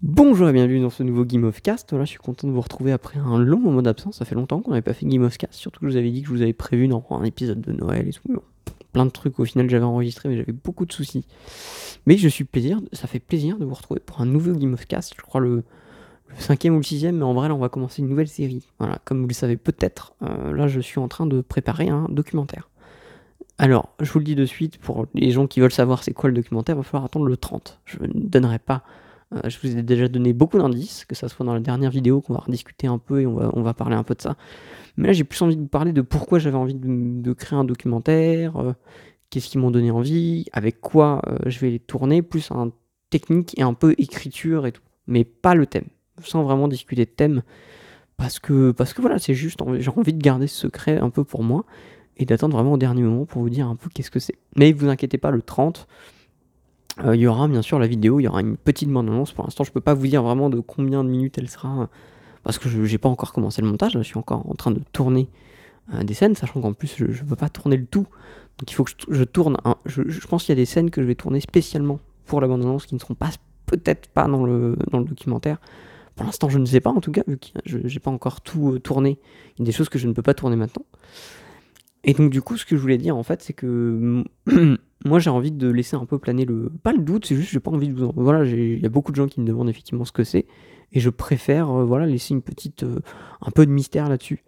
Bonjour et bienvenue dans ce nouveau Game of Cast. Je suis content de vous retrouver après un long moment d'absence. Ça fait longtemps qu'on n'avait pas fait Game of Cast. Surtout que je vous avais dit que je vous avais prévu dans un épisode de Noël et tout. Plein de trucs au final j'avais enregistré, mais j'avais beaucoup de soucis. Mais je suis plaisir, ça fait plaisir de vous retrouver pour un nouveau Game of Cast. Je crois le, le cinquième ou le sixième, mais en vrai là on va commencer une nouvelle série. Voilà, comme vous le savez peut-être, euh, là je suis en train de préparer un documentaire. Alors, je vous le dis de suite, pour les gens qui veulent savoir c'est quoi le documentaire, il va falloir attendre le 30. Je ne donnerai pas euh, je vous ai déjà donné beaucoup d'indices, que ça soit dans la dernière vidéo qu'on va rediscuter un peu et on va, on va parler un peu de ça. Mais là, j'ai plus envie de vous parler de pourquoi j'avais envie de, créer un documentaire, euh, qu'est-ce qui m'ont donné envie, avec quoi euh, je vais les tourner, plus un technique et un peu écriture et tout. Mais pas le thème, sans vraiment discuter de thème. Parce que, parce que voilà, c'est juste, j'ai envie de garder ce secret un peu pour moi et d'attendre vraiment au dernier moment pour vous dire un peu qu'est-ce que c'est. Mais vous inquiétez pas, le 30, euh, il y aura bien sûr la vidéo, il y aura une petite bande-annonce. Pour l'instant, je peux pas vous dire vraiment de combien de minutes elle sera, parce que je n'ai pas encore commencé le montage, je suis encore en train de tourner euh, des scènes, sachant qu'en plus, je ne peux pas tourner le tout. Donc il faut que je, tourne. Je, pense qu'il y a des scènes que je vais tourner spécialement pour la bande-annonce qui ne seront pas peut-être pas dans le, documentaire. Pour l'instant, je ne sais pas en tout cas, vu que je n'ai pas encore tout euh, tourné. Il y a des choses que je ne peux pas tourner maintenant. Et donc du coup, ce que je voulais dire en fait, c'est que moi j'ai envie de laisser un peu planer le pas le doute c'est juste j'ai pas envie de vous en... voilà il y a beaucoup de gens qui me demandent effectivement ce que c'est. Et je préfère euh, voilà laisser une petite euh, un peu de mystère là-dessus.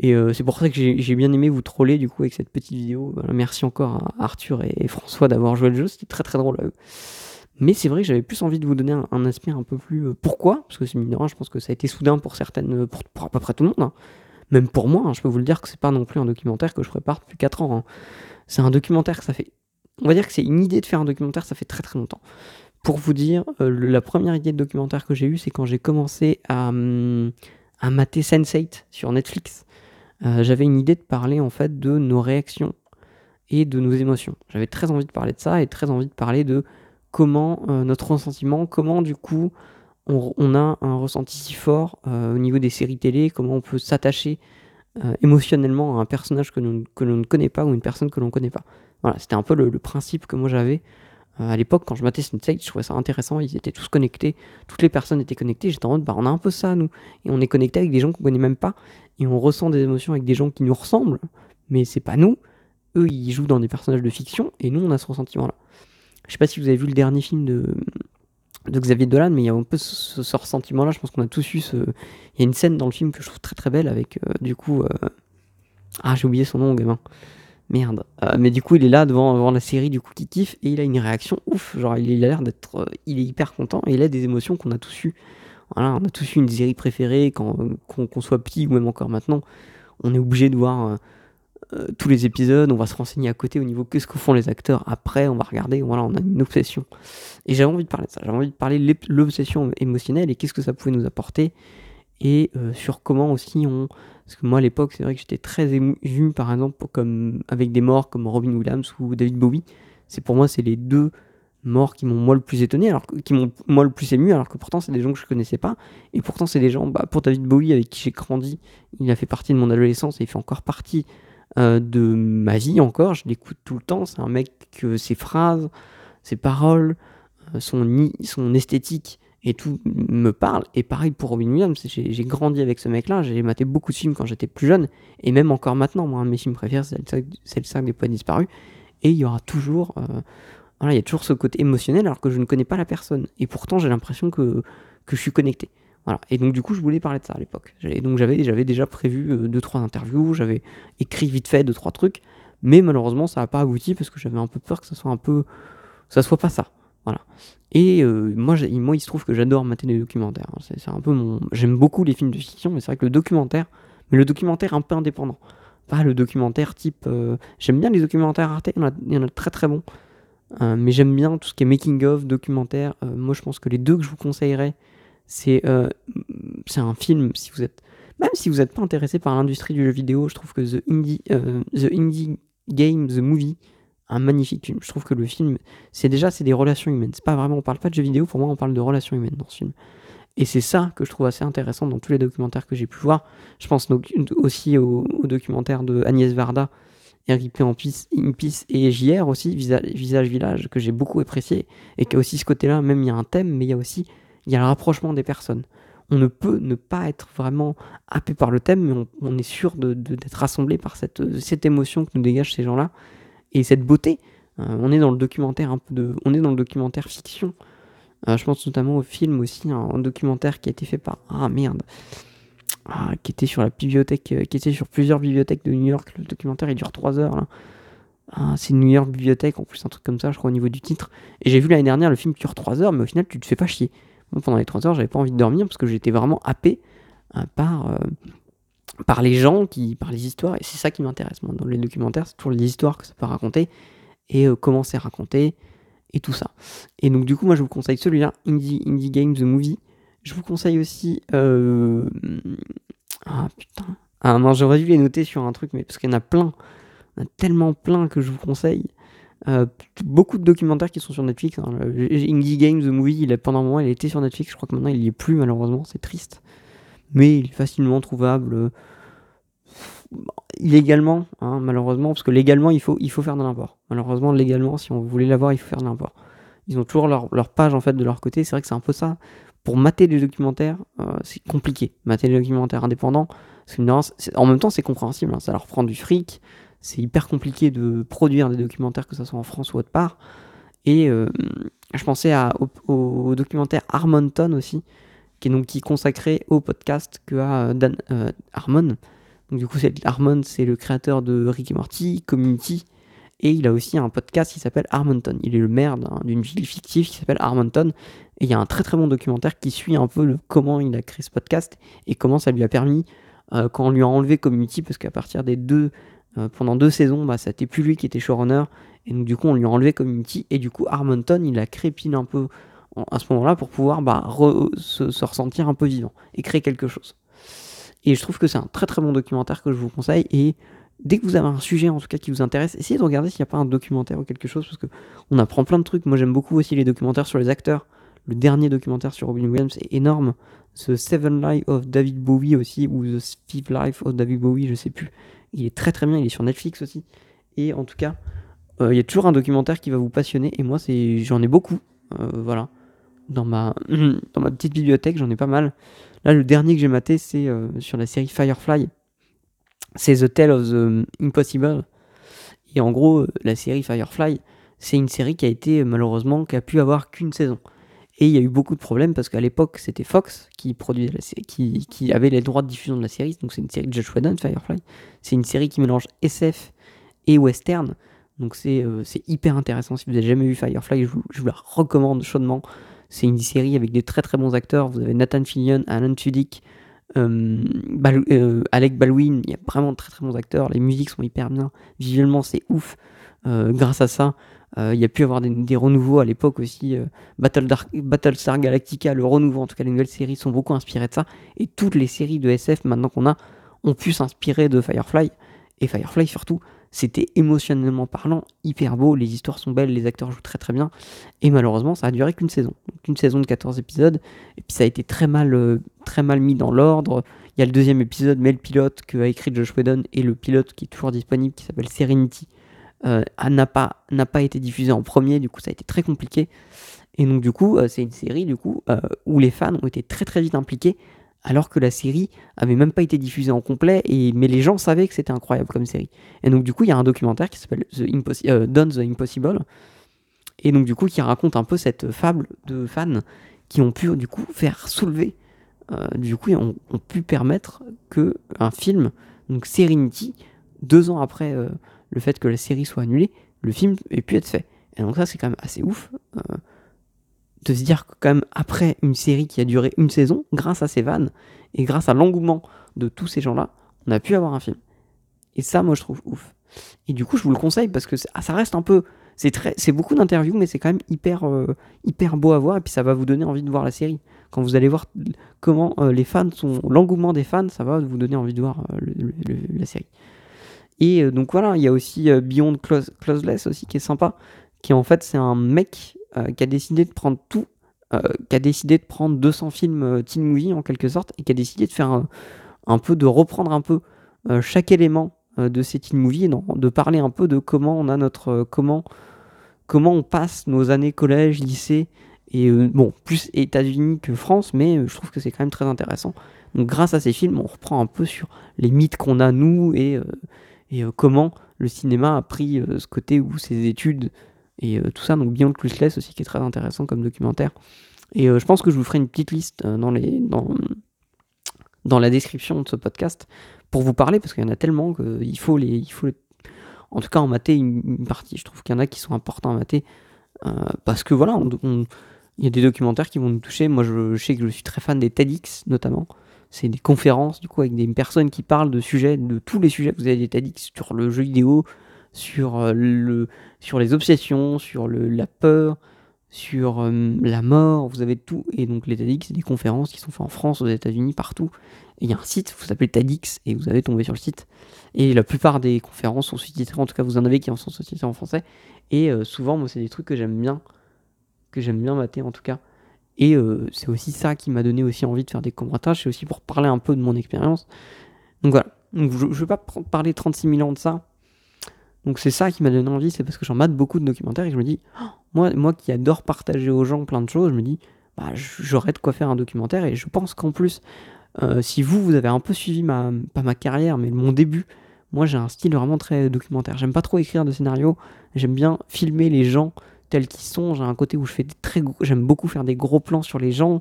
Et euh, c'est pour ça que j'ai bien aimé vous troller du coup avec cette petite vidéo. Merci encore à Arthur et, François d'avoir joué le jeu c'était très très drôle à eux. Mais c'est vrai que j'avais plus envie de vous donner un, un aspect un peu plus pourquoi? Parce que c'est mine je pense que ça a été soudain pour certaines pour, pour à peu près tout le monde hein. même pour moi hein, je peux vous le dire que c'est pas non plus un documentaire que je prépare depuis 4 ans hein. c'est un documentaire que ça fait on va dire que c'est une idée de faire un documentaire, ça fait très très longtemps. Pour vous dire, euh, la première idée de documentaire que j'ai eue, c'est quand j'ai commencé à, hum, à mater Sense8 sur Netflix. Euh, j'avais une idée de parler en fait de nos réactions et de nos émotions. J'avais très envie de parler de ça et très envie de parler de comment euh, notre ressentiment, comment du coup on, a un ressenti si fort au niveau des séries télé, comment on peut s'attacher émotionnellement à un personnage que l'on que ne connaît pas ou une personne que l'on ne connaît pas. Voilà, c'était un peu le, principe que moi j'avais. Euh, à l'époque quand je matais Sense8, je trouvais ça intéressant, ils étaient tous connectés, toutes les personnes étaient connectées, j'étais en mode bah on a un peu ça nous, et on est connecté avec des gens qu'on connaît même pas, et on ressent des émotions avec des gens qui nous ressemblent, mais c'est pas nous, eux ils jouent dans des personnages de fiction, et nous on a ce ressentiment là. Je sais pas si vous avez vu le dernier film de, Xavier Dolan, mais il y a un peu ce, ce ressentiment là, je pense qu'on a tous eu ce... Il y a une scène dans le film que je trouve très très belle avec euh, du coup... Euh... Ah j'ai oublié son nom gamin. Merde. Euh, mais du coup, il est là devant, devant, la série, du coup, qui kiffe, et il a une réaction ouf. Genre, il, a l'air d'être. Euh, il est hyper content, et il a des émotions qu'on a tous eu. Voilà, on a tous eu une série préférée, quand qu'on qu soit petit ou même encore maintenant. On est obligé de voir euh, tous les épisodes, on va se renseigner à côté au niveau qu'est-ce que font les acteurs. Après, on va regarder, voilà, on a une obsession. Et j'avais envie de parler de ça. J'avais envie de parler de l'obsession émotionnelle et qu'est-ce que ça pouvait nous apporter, et sur comment aussi on parce que moi à l'époque, c'est vrai que j'étais très ému par exemple comme avec des morts comme Robin Williams ou David Bowie. C'est pour moi c'est les deux morts qui m'ont moi le plus étonné, alors qui m'ont moi le plus ému, alors que pourtant c'est des gens que je connaissais pas. Et pourtant c'est des gens, bah, pour David Bowie avec qui j'ai grandi, il a fait partie de mon adolescence et il fait encore partie euh, de ma vie encore. Je l'écoute tout le temps. C'est un mec que ses phrases, ses paroles, euh, son, son esthétique et tout me parle. Et pareil pour Robin Williams, j'ai grandi avec ce mec-là, j'ai maté beaucoup de films quand j'étais plus jeune, et même encore maintenant, moi, mes films préférés, c'est le, le cercle des poids disparus, et il y aura toujours, euh, voilà, il y a toujours ce côté émotionnel alors que je ne connais pas la personne, et pourtant j'ai l'impression que, que je suis connecté. Voilà. Et donc du coup, je voulais parler de ça à l'époque. Donc j'avais déjà prévu euh, deux trois interviews, j'avais écrit vite fait deux trois trucs, mais malheureusement ça n'a pas abouti parce que j'avais un peu peur que ça soit un peu, ça soit pas ça. Voilà. Et euh, moi, il se trouve que j'adore mater des documentaires. C'est un peu mon. J'aime beaucoup les films de fiction, mais c'est vrai que le documentaire, mais le documentaire un peu indépendant. Pas le documentaire type. Euh... J'aime bien les documentaires Arte, il y en a, très très bons. Euh, mais j'aime bien tout ce qui est making of, documentaire. Moi, je pense que les deux que je vous conseillerais, c'est c'est un film. Si vous êtes, même si vous n'êtes pas intéressé par l'industrie du jeu vidéo, je trouve que The Indie, The Indie Game, The Movie, un magnifique film. Je trouve que le film, c'est déjà c'est des relations humaines. C'est pas vraiment, on parle pas de jeux vidéo, pour moi on parle de relations humaines dans ce film. Et c'est ça que je trouve assez intéressant dans tous les documentaires que j'ai pu voir. Je pense aussi au, au documentaire de Agnès Varda, RIP en Peace, in Peace et JR aussi, Visage Village, que j'ai beaucoup apprécié, et qui a aussi ce côté-là, même il y a un thème, mais il y a aussi il y a le rapprochement des personnes. On ne peut ne pas être vraiment happé par le thème, mais on, est sûr d'être rassemblé par cette, cette émotion que nous dégagent ces gens-là et cette beauté. Euh, on est dans le documentaire un peu de, on est dans le documentaire fiction. Euh, je pense notamment au film aussi, un, documentaire qui a été fait par ah merde, ah, qui était sur la bibliothèque, euh, qui était sur plusieurs bibliothèques de New York. Le documentaire il dure 3 heures là. Ah, c'est New York Bibliothèque, en plus un truc comme ça, je crois au niveau du titre. Et j'ai vu l'année dernière le film dure 3 heures, mais au final tu te fais pas chier. pendant les 3 heures, j'avais pas envie de dormir parce que j'étais vraiment happé par par les gens, qui, par les histoires, et c'est ça qui m'intéresse. Moi, dans les documentaires, c'est toujours les histoires que ça peut raconter, et euh, comment c'est raconté, et tout ça. Et donc, du coup, moi, je vous conseille celui-là, Indie, Indie Game The Movie. Je vous conseille aussi. Euh... Ah putain. Ah non, j'aurais dû les noter sur un truc, mais parce qu'il y en a plein. Il y en a tellement plein que je vous conseille. Euh, beaucoup de documentaires qui sont sur Netflix. Hein. Indie Game The Movie, il pendant un moment, il était sur Netflix. Je crois que maintenant, il n'y est plus, malheureusement. C'est triste mais il est facilement trouvable illégalement, hein, malheureusement, parce que légalement, il faut, il faut faire de l'import. Malheureusement, légalement, si on voulait l'avoir, il faut faire de l'import. Ils ont toujours leur, leur, page en fait de leur côté. C'est vrai que c'est un peu ça. Pour mater des documentaires, euh, c'est compliqué. Mater des documentaires indépendants, en même temps, c'est compréhensible. Hein. ça leur prend du fric. C'est hyper compliqué de produire des documentaires, que ce soit en France ou autre part. Et euh, je pensais à, au, au, documentaire Harmonton aussi, qui est donc qui consacré au podcast que a euh, Dan Harmon. Donc du coup, c'est c'est le créateur de Rick et Morty, Community, et il a aussi un podcast qui s'appelle Harmonton. Il est le maire d'une ville fictive qui s'appelle Harmonton, et il y a un très très bon documentaire qui suit un peu le, comment il a créé ce podcast et comment ça lui a permis euh, quand on lui a enlevé Community, parce qu'à partir des deux pendant deux saisons, bah, c'était plus lui qui était showrunner, et donc du coup on lui a enlevé Community, et du coup Harmonton il a créé pile un peu à ce moment-là pour pouvoir bah, se, ressentir un peu vivant et créer quelque chose. Et je trouve que c'est un très très bon documentaire que je vous conseille. Et dès que vous avez un sujet en tout cas qui vous intéresse, essayez de regarder s'il n'y a pas un documentaire ou quelque chose parce que on apprend plein de trucs. Moi j'aime beaucoup aussi les documentaires sur les acteurs. Le dernier documentaire sur Robin Williams est énorme. The Seven Life of David Bowie aussi, ou The Fifth Life of David Bowie, je sais plus. Il est très très bien, il est sur Netflix aussi. Et en tout cas, euh, il y a toujours un documentaire qui va vous passionner. Et moi, j'en ai beaucoup. Euh, voilà dans ma, petite bibliothèque, j'en ai pas mal. Là, le dernier que j'ai maté, c'est euh, sur la série Firefly. C'est The Tale of the Impossible. Et en gros, la série Firefly, c'est une série qui a été malheureusement, qui a pu avoir qu'une saison. Et il y a eu beaucoup de problèmes parce qu'à l'époque, c'était Fox qui produisait qui, avait les droits de diffusion de la série. Donc c'est une série de Josh Whedon, Firefly. C'est une série qui mélange SF et western. Donc c'est euh, hyper intéressant. Si vous n'avez jamais vu Firefly, je vous la recommande chaudement. C'est une série avec des très très bons acteurs. Vous avez Nathan Fillion, Alan Tudyk, euh, euh, Alec Baldwin. Il y a vraiment de très très bons acteurs. Les musiques sont hyper bien. Visuellement, c'est ouf. Euh, grâce à ça, il y a pu avoir des, renouveaux à l'époque aussi. Battle Battlestar Galactica, le renouveau, en tout cas les nouvelles séries sont beaucoup inspirées de ça. Et toutes les séries de SF maintenant qu'on a ont pu s'inspirer de Firefly. Et Firefly surtout, c'était émotionnellement parlant hyper beau, les histoires sont belles, les acteurs jouent très très bien. Et malheureusement, ça a duré qu'une saison. une saison de 14 épisodes. Et puis ça a été très mal, euh, très mal mis dans l'ordre. Il y a le deuxième épisode, mais le pilote que a écrit Josh Whedon et le pilote qui est toujours disponible, qui s'appelle Serenity, euh, n'a pas, pas été diffusé en premier. Du coup, ça a été très compliqué. Et donc, du coup, euh, c'est une série du coup, où les fans ont été très très vite impliqués alors que la série avait même pas été diffusée en complet, et, mais les gens savaient que c'était incroyable comme série. Et donc du coup, il y a un documentaire qui s'appelle The euh, Done the Impossible, et donc du coup, qui raconte un peu cette fable de fans qui ont pu du coup faire soulever, euh, du coup, ont, ont, pu permettre que un film, donc Serenity, deux ans après euh, le fait que la série soit annulée, le film ait pu être fait. Et donc ça, c'est quand même assez ouf de se dire que quand même après une série qui a duré une saison, grâce à ces vannes et grâce à l'engouement de tous ces gens-là, on a pu avoir un film. Et ça, moi, je trouve ouf. Et du coup, je vous le conseille parce que ah, ça reste un peu, c'est très, c'est beaucoup d'interviews, mais c'est quand même hyper, euh, hyper beau à voir et puis ça va vous donner envie de voir la série. Quand vous allez voir comment euh, les fans sont, l'engouement des fans, ça va vous donner envie de voir euh, la série. Et donc voilà, il y a aussi Beyond Close, Closeless aussi qui est sympa, qui en fait c'est un mec euh, qui a décidé de prendre tout, euh, qui a décidé de prendre 200 films euh, teen movie en quelque sorte, et qui a décidé de faire un, peu, de reprendre un peu chaque élément de ces teen movies, de parler un peu de comment on a notre, comment, comment on passe nos années collège, lycée, Et bon, plus États-Unis que France, mais je trouve que c'est quand même très intéressant. Donc grâce à ces films, on reprend un peu sur les mythes qu'on a nous et, et comment le cinéma a pris ce côté où ses études et tout ça. Donc Beyond Clueless aussi qui est très intéressant comme documentaire. Et je pense que je vous ferai une petite liste dans, les, dans, dans la description de ce podcast pour vous parler parce qu'il y en a tellement qu'il faut les, il faut en tout cas en mater une, partie. Je trouve qu'il y en a qui sont importants à mater euh, parce que voilà, il y a des documentaires qui vont nous toucher. Moi, je, sais que je suis très fan des TEDx notamment. C'est des conférences du coup avec des personnes qui parlent de sujets, de tous les sujets. Vous avez des TEDx sur le jeu vidéo, sur euh, le, sur les obsessions, sur le, la peur, sur euh, la mort, vous avez tout. Et donc les TEDx, c'est des conférences qui sont faites en France, aux États-Unis, partout. Et il y a un site, vous appelez TEDx, et vous allez tomber sur le site. Et la plupart des conférences sont sous-titrées, en tout cas vous en avez qui en sont sous-titrées en français. Et euh, souvent, moi, c'est des trucs que j'aime bien, que j'aime bien mater en tout cas. Et c'est aussi ça qui m'a donné aussi envie de faire des commentaires, c'est aussi pour parler un peu de mon expérience. Donc voilà, donc, je ne vais pas parler 36 000 ans de ça, donc c'est ça qui m'a donné envie, c'est parce que j'en mate beaucoup de documentaires et je me dis, oh, moi, moi qui adore partager aux gens plein de choses, je me dis, bah, j'aurais de quoi faire un documentaire et je pense qu'en plus, euh, si vous, vous avez un peu suivi ma, pas ma carrière, mais mon début, moi j'ai un style vraiment très documentaire. J'aime pas trop écrire de scénarios, j'aime bien filmer les gens tels qu'ils sont. J'ai un côté où je fais des très j'aime beaucoup faire des gros plans sur les gens.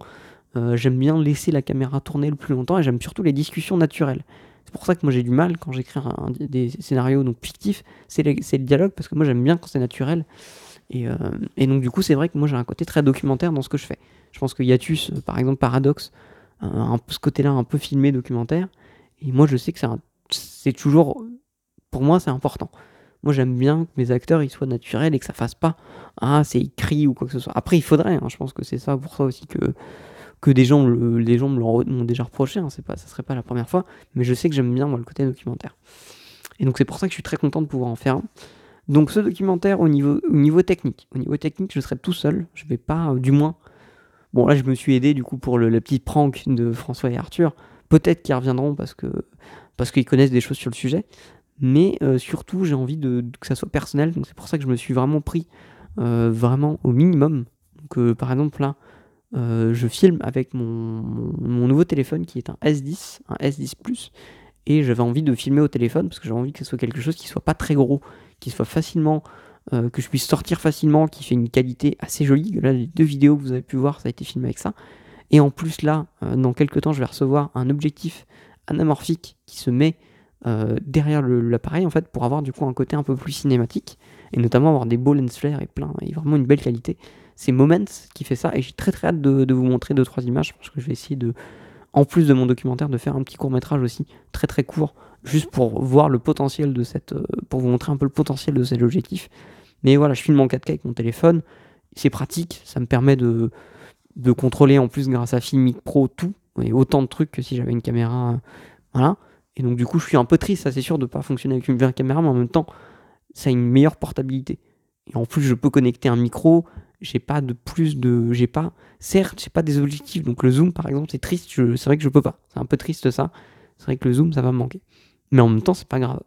Euh, j'aime bien laisser la caméra tourner le plus longtemps et j'aime surtout les discussions naturelles. C'est pour ça que moi j'ai du mal quand j'écris des scénarios donc fictifs, c'est le, dialogue parce que moi j'aime bien quand c'est naturel. Et, euh, et, donc du coup c'est vrai que moi j'ai un côté très documentaire dans ce que je fais. Je pense que Yatus, euh, par exemple Paradox, un peu ce côté-là un peu filmé documentaire. Et moi je sais que c'est toujours, pour moi c'est important. Moi j'aime bien que mes acteurs soient naturels et que ça fasse pas ah c'est écrit ou quoi que ce soit. Après il faudrait, hein, je pense que c'est ça pour ça aussi que que des gens, les gens me l'ont déjà reproché, hein, c'est pas, ça serait pas la première fois, mais je sais que j'aime bien moi le côté documentaire. Et donc c'est pour ça que je suis très content de pouvoir en faire un. Donc ce documentaire au niveau, au niveau technique, au niveau technique je serai tout seul, je vais pas, euh, du moins, bon là je me suis aidé du coup pour le, petit prank de François et Arthur, peut-être qu'ils reviendront parce que parce qu'ils connaissent des choses sur le sujet, mais euh, surtout j'ai envie de, que ça soit personnel, donc c'est pour ça que je me suis vraiment pris euh, vraiment au minimum. Donc par exemple là, euh, je filme avec mon, nouveau téléphone qui est un S10, un S10 Plus, et j'avais envie de filmer au téléphone parce que j'avais envie que ce soit quelque chose qui soit pas très gros, qui soit facilement, euh, que je puisse sortir facilement, qui fait une qualité assez jolie. Là, les deux vidéos que vous avez pu voir, ça a été filmé avec ça. Et en plus, là, euh, dans quelques temps, je vais recevoir un objectif anamorphique qui se met derrière l'appareil en fait pour avoir du coup un côté un peu plus cinématique et notamment avoir des beaux lens flare et plein et vraiment une belle qualité c'est Moments qui fait ça et j'ai très très hâte de, vous montrer deux trois images parce que je vais essayer de en plus de mon documentaire de faire un petit court métrage aussi très très court juste pour voir le potentiel de cette euh, pour vous montrer un peu le potentiel de cet objectif. Mais voilà je filme en 4K avec mon téléphone c'est pratique ça me permet de de contrôler en plus grâce à Filmic Pro tout et autant de trucs que si j'avais une caméra voilà. Et donc du coup je suis un peu triste ça c'est sûr de pas fonctionner avec une vraie caméra mais en même temps ça a une meilleure portabilité. Et en plus je peux connecter un micro j'ai pas de plus de j'ai pas certes j'ai pas des objectifs donc le zoom par exemple c'est triste c'est vrai que je peux pas c'est un peu triste ça c'est vrai que le zoom ça va me manquer mais en même temps c'est pas grave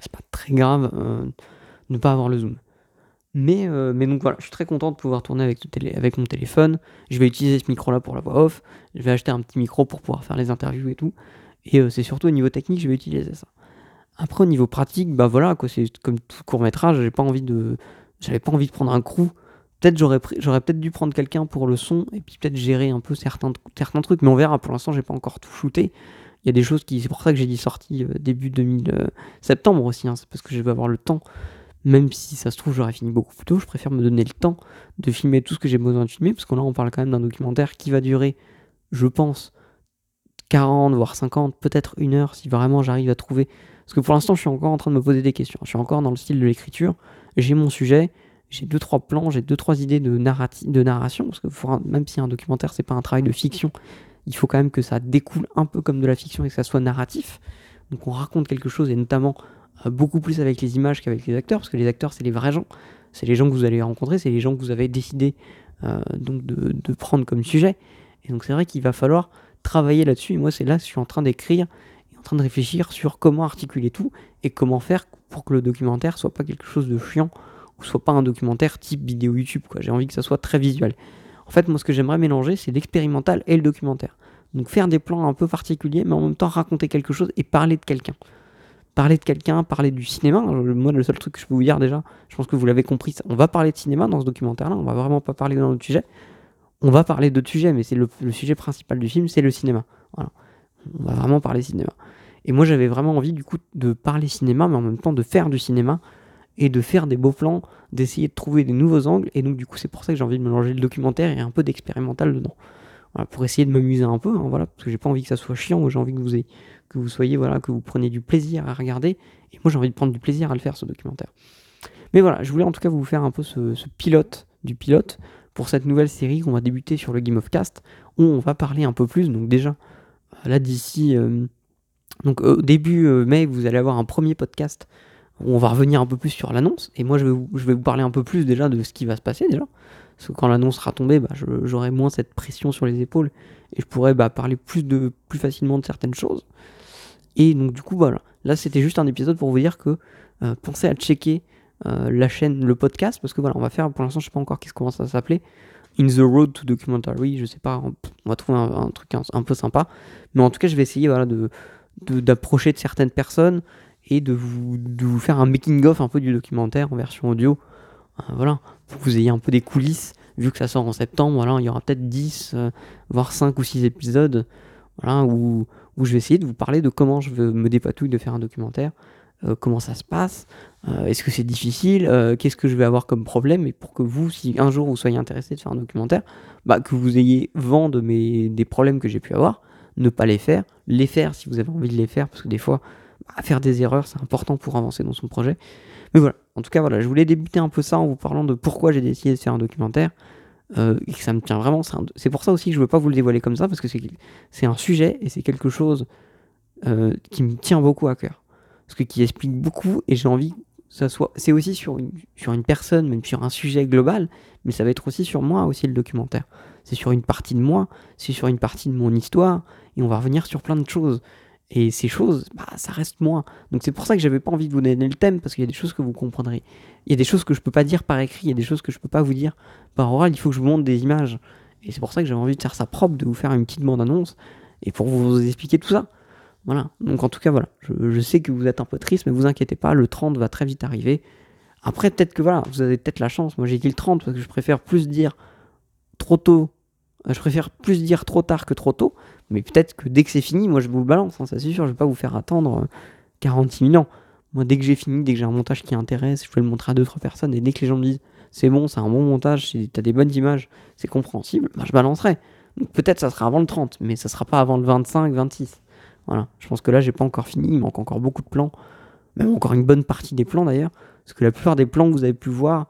c'est pas très grave euh, de ne pas avoir le zoom mais, euh, mais donc voilà, je suis très content de pouvoir tourner avec mon téléphone. Je vais utiliser ce micro là pour la voix off. Je vais acheter un petit micro pour pouvoir faire les interviews et tout. Et euh, c'est surtout au niveau technique, je vais utiliser ça. Après, au niveau pratique, bah voilà, quoi, c'est comme tout court métrage, j'ai pas envie de. J'avais pas envie de prendre un crew Peut-être j'aurais, j'aurais peut-être dû prendre quelqu'un pour le son et puis peut-être gérer un peu certains, trucs, mais on verra. Pour l'instant, j'ai pas encore tout shooté. Il y a des choses qui. C'est pour ça que j'ai dit sortie euh, début 2000, euh, septembre aussi, hein, c'est parce que je vais avoir le temps. Même si ça se trouve, j'aurais fini beaucoup plus tôt, je préfère me donner le temps de filmer tout ce que j'ai besoin de filmer, parce que là, on parle quand même d'un documentaire qui va durer, je pense, 40, voire 50, peut-être une heure, si vraiment j'arrive à trouver. Parce que pour l'instant, je suis encore en train de me poser des questions. Je suis encore dans le style de l'écriture. J'ai mon sujet, j'ai deux trois plans, j'ai deux trois idées de, de narration parce que même si un documentaire c'est pas un travail de fiction, il faut quand même que ça découle un peu comme de la fiction et que ça soit narratif. Donc on raconte quelque chose et notamment euh, beaucoup plus avec les images qu'avec les acteurs parce que les acteurs c'est les vrais gens, c'est les gens que vous allez rencontrer, c'est les gens que vous avez décidé euh, donc de, prendre comme sujet. Et donc c'est vrai qu'il va falloir travailler là-dessus. Et moi c'est là que je suis en train d'écrire et en train de réfléchir sur comment articuler tout et comment faire pour que le documentaire soit pas quelque chose de chiant soit pas un documentaire type vidéo YouTube. Quoi. J'ai envie que ça soit très visuel. En fait, moi, ce que j'aimerais mélanger, c'est l'expérimental et le documentaire. Donc faire des plans un peu particuliers, mais en même temps raconter quelque chose et parler de quelqu'un. Parler de quelqu'un, parler du cinéma. Moi, le seul truc que je peux vous dire déjà, je pense que vous l'avez compris, on va parler de cinéma dans ce documentaire-là. On va vraiment pas parler d'un autre sujet. On va parler d'autres sujets, mais c'est le, sujet principal du film, c'est le cinéma. Voilà. On va vraiment parler cinéma. Et moi, j'avais vraiment envie, du coup, de parler cinéma, mais en même temps de faire du cinéma et de faire des beaux plans, d'essayer de trouver des nouveaux angles. Et donc, du coup, c'est pour ça que j'ai envie de mélanger le documentaire et un peu d'expérimental dedans. Pour essayer de m'amuser un peu, hein, voilà, parce que j'ai pas envie que ça soit chiant, j'ai envie que vous, ayez, que vous soyez, voilà, que vous preniez du plaisir à regarder. Et moi, j'ai envie de prendre du plaisir à le faire, ce documentaire. Mais voilà, je voulais en tout cas vous faire un peu ce, pilote du pilote pour cette nouvelle série qu'on va débuter sur le Game of Cast, où on va parler un peu plus. Donc déjà, là d'ici, euh, donc au début euh, mai, vous allez avoir un premier podcast on va revenir un peu plus sur l'annonce. Et moi, je vais, vous, parler un peu plus déjà de ce qui va se passer déjà. Parce que quand l'annonce sera tombée, bah, j'aurai moins cette pression sur les épaules et je pourrai bah, parler plus, facilement de certaines choses. Et donc du coup, voilà. Là, c'était juste un épisode pour vous dire que euh, pensez à checker euh, la chaîne, le podcast, parce que voilà, on va faire, pour l'instant, je sais pas encore qu'est-ce comment ça s'appelait. In the Road to Documentary, je sais pas, on, va trouver un, truc un, peu sympa. Mais en tout cas, je vais essayer de, d'approcher de, certaines personnes et de vous, de vous faire un making-of un peu du documentaire en version audio. Euh, voilà, pour que vous ayez un peu des coulisses. Vu que ça sort en septembre, voilà, il y aura peut-être 10, euh, voire 5 ou 6 épisodes voilà, où, où, je vais essayer de vous parler de comment je me dépatouiller de faire un documentaire, euh, comment ça se passe, est-ce que c'est difficile, qu'est-ce que je vais avoir comme problème, et pour que vous, si un jour vous soyez intéressé de faire un documentaire, bah, que vous ayez vent de mes, des problèmes que j'ai pu avoir, ne pas les faire, les faire si vous avez envie de les faire, parce que des fois, bah, faire des erreurs, c'est important pour avancer dans son projet. Mais voilà, en tout cas, voilà, je voulais débuter un peu ça en vous parlant de pourquoi j'ai décidé de faire un documentaire. Euh, et que ça me tient vraiment. C'est pour ça aussi que je ne veux pas vous le dévoiler comme ça, parce que c'est un sujet et c'est quelque chose euh, qui me tient beaucoup à cœur. Parce que qui explique beaucoup et j'ai envie que ça soit. C'est aussi sur une, sur une personne, même sur un sujet global, mais ça va être aussi sur moi aussi le documentaire. C'est sur une partie de moi, c'est sur une partie de mon histoire, et on va revenir sur plein de choses. Et ces choses, bah, ça reste moi. Donc c'est pour ça que j'avais pas envie de vous donner le thème, parce qu'il y a des choses que vous comprendrez. Il y a des choses que je peux pas dire par écrit, il y a des choses que je peux pas vous dire par oral, il faut que je vous montre des images. Et c'est pour ça que j'avais envie de faire ça propre, de vous faire une petite bande-annonce, et pour vous expliquer tout ça. Voilà. Donc en tout cas, voilà. Je, sais que vous êtes un peu triste, mais vous inquiétez pas, le 30 va très vite arriver. Après, peut-être que voilà, vous avez peut-être la chance. Moi j'ai dit le 30 parce que je préfère plus dire trop tôt. Euh, je préfère plus dire trop tard que trop tôt. Mais peut-être que dès que c'est fini, moi je vous le balance, hein, ça c'est sûr, je vais pas vous faire attendre 46 euh, 000 ans. Moi dès que j'ai fini, dès que j'ai un montage qui intéresse, je vais le montrer à 2-3 personnes, et dès que les gens me disent c'est bon, c'est un bon montage, t'as des bonnes images, c'est compréhensible, bah, je balancerai. Donc peut-être ça sera avant le 30, mais ça sera pas avant le 25, 26. Voilà, je pense que là j'ai pas encore fini, il manque encore beaucoup de plans, même encore une bonne partie des plans d'ailleurs, parce que la plupart des plans que vous avez pu voir,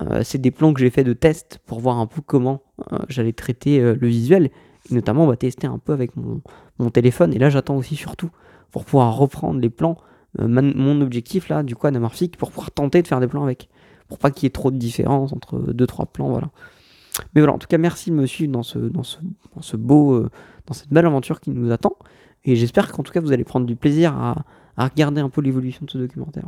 euh, c'est des plans que j'ai fait de test pour voir un peu comment j'allais traiter le visuel notamment, on va tester un peu avec mon, téléphone. Et là, j'attends aussi surtout pour pouvoir reprendre les plans. Euh, mon objectif là, du coup, anamorphique, pour pouvoir tenter de faire des plans avec. Pour pas qu'il y ait trop de différence entre deux trois plans, voilà. Mais voilà, en tout cas, merci de me suivre dans ce, beau, euh, dans cette belle aventure qui nous attend. Et j'espère qu'en tout cas, vous allez prendre du plaisir à, regarder un peu l'évolution de ce documentaire.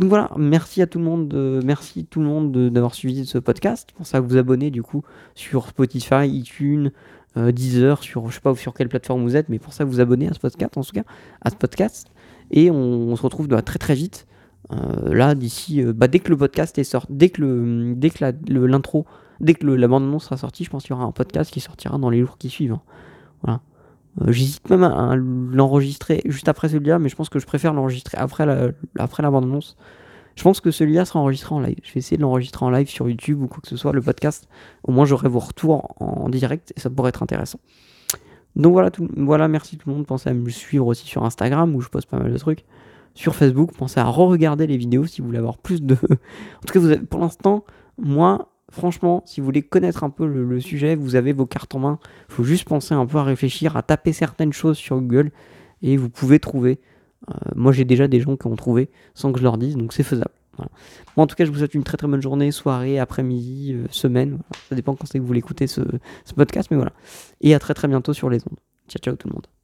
Donc voilà, merci à tout le monde, merci tout le monde d'avoir suivi ce podcast. Pensez à vous abonner du coup sur Spotify, iTunes, euh, Deezer, sur je sais pas sur quelle plateforme vous êtes, mais pour ça vous abonner à ce podcast en tout cas, à ce podcast. Et on, se retrouve bah, très très vite. Euh, là d'ici, euh, bah, dès que le podcast est sorti, dès que le, dès que l'intro, dès que annonce sera sortie, je pense qu'il y aura un podcast qui sortira dans les jours qui suivent. Hein. Voilà. J'hésite même à, l'enregistrer juste après celui-là, mais je pense que je préfère l'enregistrer après la, après bande-annonce. Je pense que celui-là sera enregistré en live. Je vais essayer de l'enregistrer en live sur YouTube ou quoi que ce soit, le podcast. Au moins, j'aurai vos retours en, direct et ça pourrait être intéressant. Donc voilà, tout, voilà, merci tout le monde. Pensez à me suivre aussi sur Instagram où je poste pas mal de trucs. Sur Facebook, pensez à re-regarder les vidéos si vous voulez avoir plus de. en tout cas, vous pour l'instant, moi, franchement, si vous voulez connaître un peu le, sujet, vous avez vos cartes en main. Il faut juste penser un peu à réfléchir, à taper certaines choses sur Google et vous pouvez trouver. Euh, moi, j'ai déjà des gens qui ont trouvé sans que je leur dise, donc c'est faisable. en tout cas, je vous souhaite une très très bonne journée, soirée, après-midi, euh, semaine. Ça dépend quand c'est que vous voulez écouter ce, ce podcast, mais voilà. Et à très très bientôt sur les ondes. Ciao ciao tout le monde.